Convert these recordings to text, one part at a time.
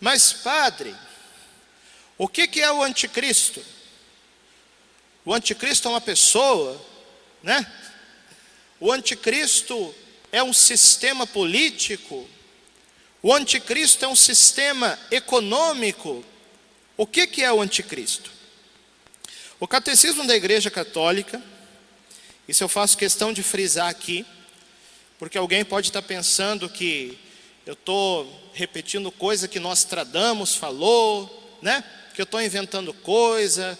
Mas, padre, o que, que é o anticristo? O anticristo é uma pessoa, né? O anticristo é um sistema político. O anticristo é um sistema econômico. O que, que é o anticristo? O catecismo da Igreja Católica, isso eu faço questão de frisar aqui, porque alguém pode estar pensando que eu estou repetindo coisa que Nostradamus falou, né? Que eu estou inventando coisa,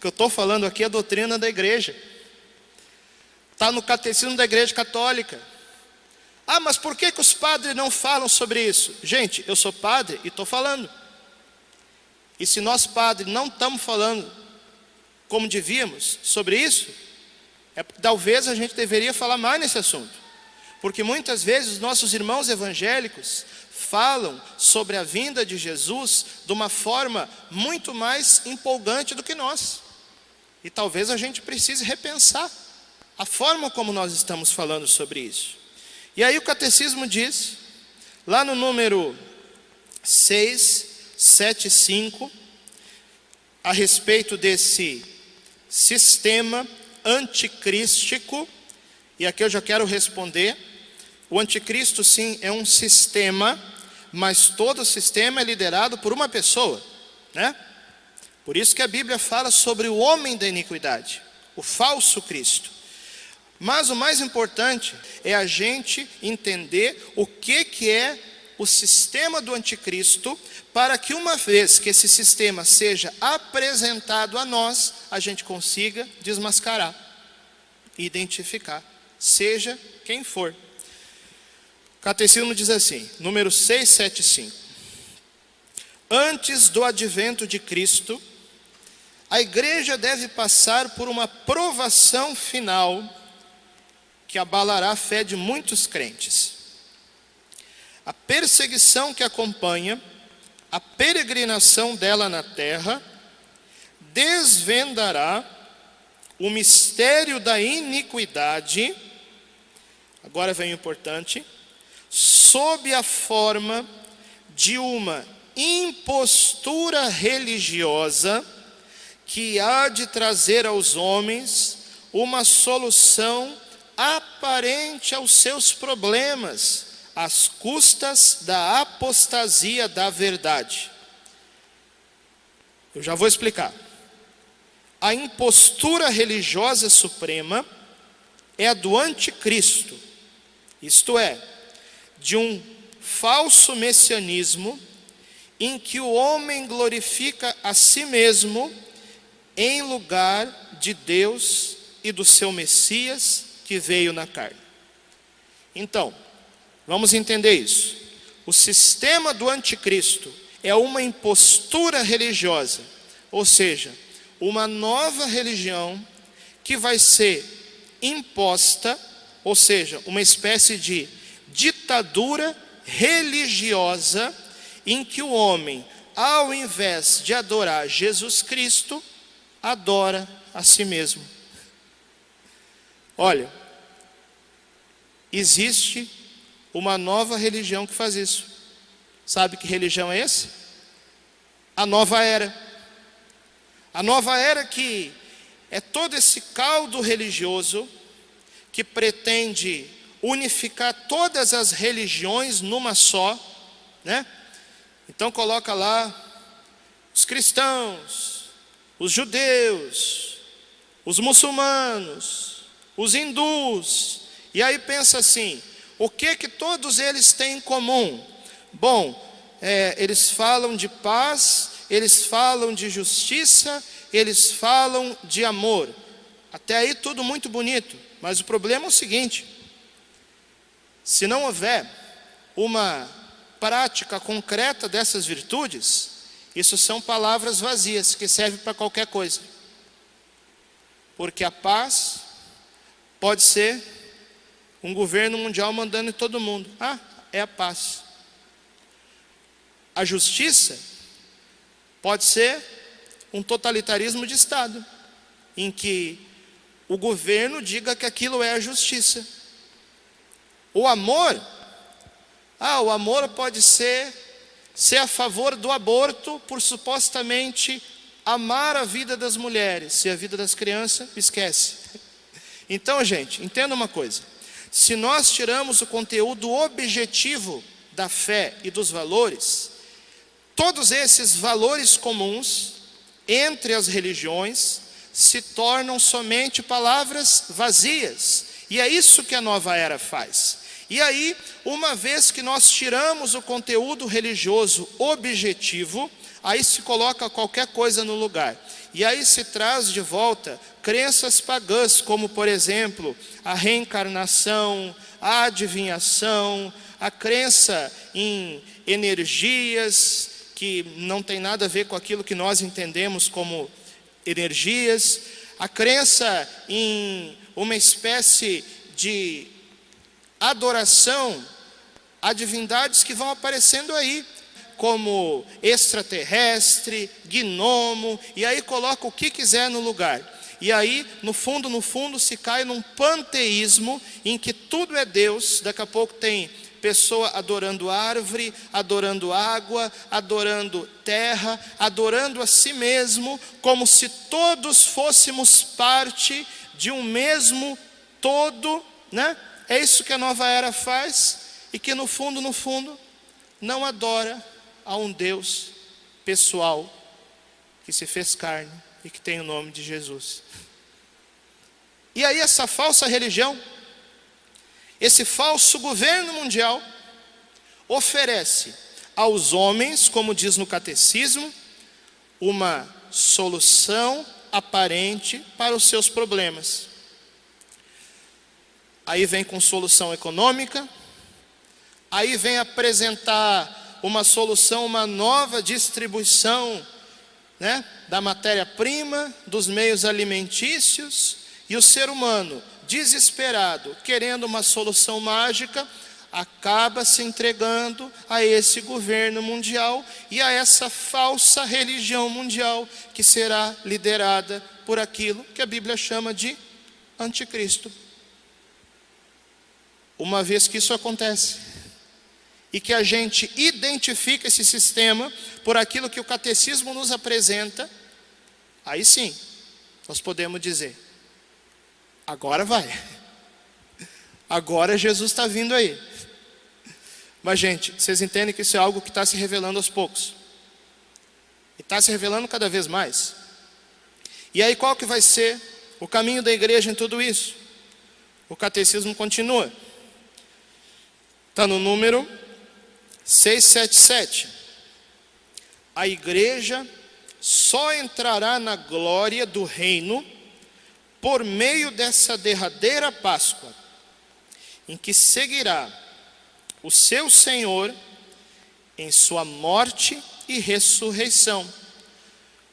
que eu estou falando aqui é a doutrina da igreja. Está no catecismo da igreja católica. Ah, mas por que, que os padres não falam sobre isso? Gente, eu sou padre e estou falando. E se nós padres não estamos falando como devíamos sobre isso, é, talvez a gente deveria falar mais nesse assunto. Porque muitas vezes nossos irmãos evangélicos falam sobre a vinda de Jesus de uma forma muito mais empolgante do que nós. E talvez a gente precise repensar a forma como nós estamos falando sobre isso. E aí o catecismo diz, lá no número 675, a respeito desse sistema anticrístico, e aqui eu já quero responder. O anticristo, sim, é um sistema, mas todo sistema é liderado por uma pessoa, né? Por isso que a Bíblia fala sobre o homem da iniquidade, o falso Cristo. Mas o mais importante é a gente entender o que, que é o sistema do anticristo, para que uma vez que esse sistema seja apresentado a nós, a gente consiga desmascarar, identificar, seja quem for. Catecismo diz assim, número 675. Antes do advento de Cristo, a igreja deve passar por uma provação final que abalará a fé de muitos crentes. A perseguição que acompanha a peregrinação dela na terra desvendará o mistério da iniquidade. Agora vem o importante, sob a forma de uma impostura religiosa que há de trazer aos homens uma solução aparente aos seus problemas, às custas da apostasia da verdade. Eu já vou explicar. A impostura religiosa suprema é a do anticristo, isto é, de um falso messianismo em que o homem glorifica a si mesmo em lugar de Deus e do seu Messias que veio na carne. Então, vamos entender isso. O sistema do anticristo é uma impostura religiosa, ou seja, uma nova religião que vai ser imposta, ou seja, uma espécie de ditadura religiosa em que o homem, ao invés de adorar Jesus Cristo, adora a si mesmo. Olha, existe uma nova religião que faz isso. Sabe que religião é essa? A nova era. A nova era que é todo esse caldo religioso que pretende unificar todas as religiões numa só, né? Então coloca lá os cristãos, os judeus, os muçulmanos, os hindus. E aí pensa assim: o que que todos eles têm em comum? Bom, é, eles falam de paz, eles falam de justiça, eles falam de amor. Até aí tudo muito bonito, mas o problema é o seguinte: se não houver uma prática concreta dessas virtudes, isso são palavras vazias que servem para qualquer coisa. Porque a paz pode ser um governo mundial mandando em todo mundo. Ah, é a paz. A justiça pode ser um totalitarismo de Estado, em que o governo diga que aquilo é a justiça. O amor, ah, o amor pode ser ser a favor do aborto por supostamente amar a vida das mulheres e a vida das crianças, esquece. Então, gente, entenda uma coisa: se nós tiramos o conteúdo objetivo da fé e dos valores, todos esses valores comuns entre as religiões se tornam somente palavras vazias. E é isso que a nova era faz. E aí, uma vez que nós tiramos o conteúdo religioso objetivo, aí se coloca qualquer coisa no lugar. E aí se traz de volta crenças pagãs, como por exemplo, a reencarnação, a adivinhação, a crença em energias que não tem nada a ver com aquilo que nós entendemos como energias, a crença em uma espécie de adoração a divindades que vão aparecendo aí, como extraterrestre, gnomo, e aí coloca o que quiser no lugar. E aí, no fundo, no fundo, se cai num panteísmo em que tudo é Deus. Daqui a pouco tem pessoa adorando árvore, adorando água, adorando terra, adorando a si mesmo, como se todos fôssemos parte de um mesmo todo, né? É isso que a nova era faz e que no fundo, no fundo, não adora a um Deus pessoal que se fez carne e que tem o nome de Jesus. E aí, essa falsa religião, esse falso governo mundial, oferece aos homens, como diz no catecismo, uma solução aparente para os seus problemas. Aí vem com solução econômica, aí vem apresentar uma solução, uma nova distribuição né, da matéria-prima, dos meios alimentícios, e o ser humano, desesperado, querendo uma solução mágica, acaba se entregando a esse governo mundial e a essa falsa religião mundial que será liderada por aquilo que a Bíblia chama de anticristo. Uma vez que isso acontece, e que a gente identifica esse sistema por aquilo que o catecismo nos apresenta, aí sim, nós podemos dizer: agora vai, agora Jesus está vindo aí. Mas, gente, vocês entendem que isso é algo que está se revelando aos poucos, e está se revelando cada vez mais. E aí, qual que vai ser o caminho da igreja em tudo isso? O catecismo continua. Está no número 677. A igreja só entrará na glória do reino por meio dessa derradeira Páscoa, em que seguirá o seu Senhor em sua morte e ressurreição.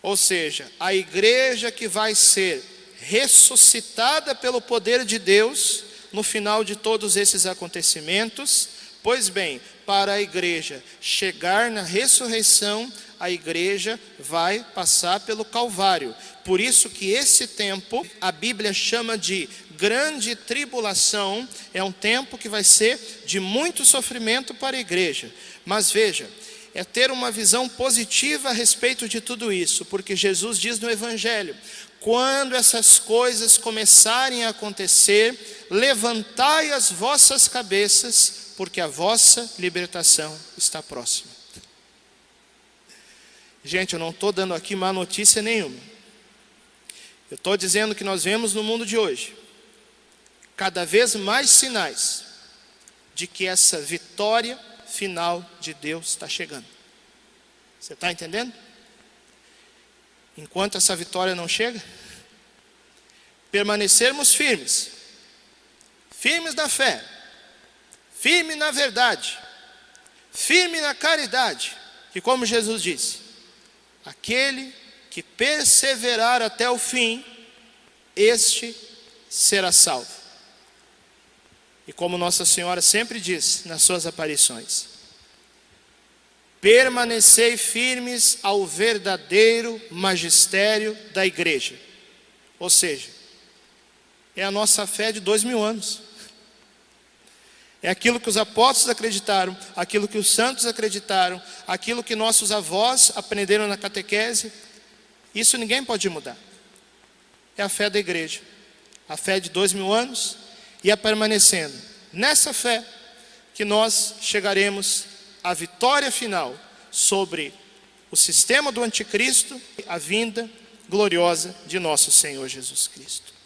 Ou seja, a igreja que vai ser ressuscitada pelo poder de Deus no final de todos esses acontecimentos. Pois bem, para a igreja chegar na ressurreição, a igreja vai passar pelo Calvário. Por isso que esse tempo a Bíblia chama de grande tribulação, é um tempo que vai ser de muito sofrimento para a igreja. Mas veja, é ter uma visão positiva a respeito de tudo isso, porque Jesus diz no Evangelho: quando essas coisas começarem a acontecer, levantai as vossas cabeças, porque a vossa libertação está próxima. Gente, eu não estou dando aqui má notícia nenhuma. Eu estou dizendo que nós vemos no mundo de hoje cada vez mais sinais de que essa vitória final de Deus está chegando. Você está entendendo? Enquanto essa vitória não chega, permanecermos firmes, firmes na fé, firme na verdade, firme na caridade, que como Jesus disse, aquele que perseverar até o fim, este será salvo. E como Nossa Senhora sempre diz nas suas aparições, permanecei firmes ao verdadeiro magistério da igreja. Ou seja, é a nossa fé de dois mil anos. É aquilo que os apóstolos acreditaram, aquilo que os santos acreditaram, aquilo que nossos avós aprenderam na catequese. Isso ninguém pode mudar. É a fé da igreja, a fé de dois mil anos, e é permanecendo nessa fé que nós chegaremos à vitória final sobre o sistema do anticristo, a vinda gloriosa de nosso Senhor Jesus Cristo.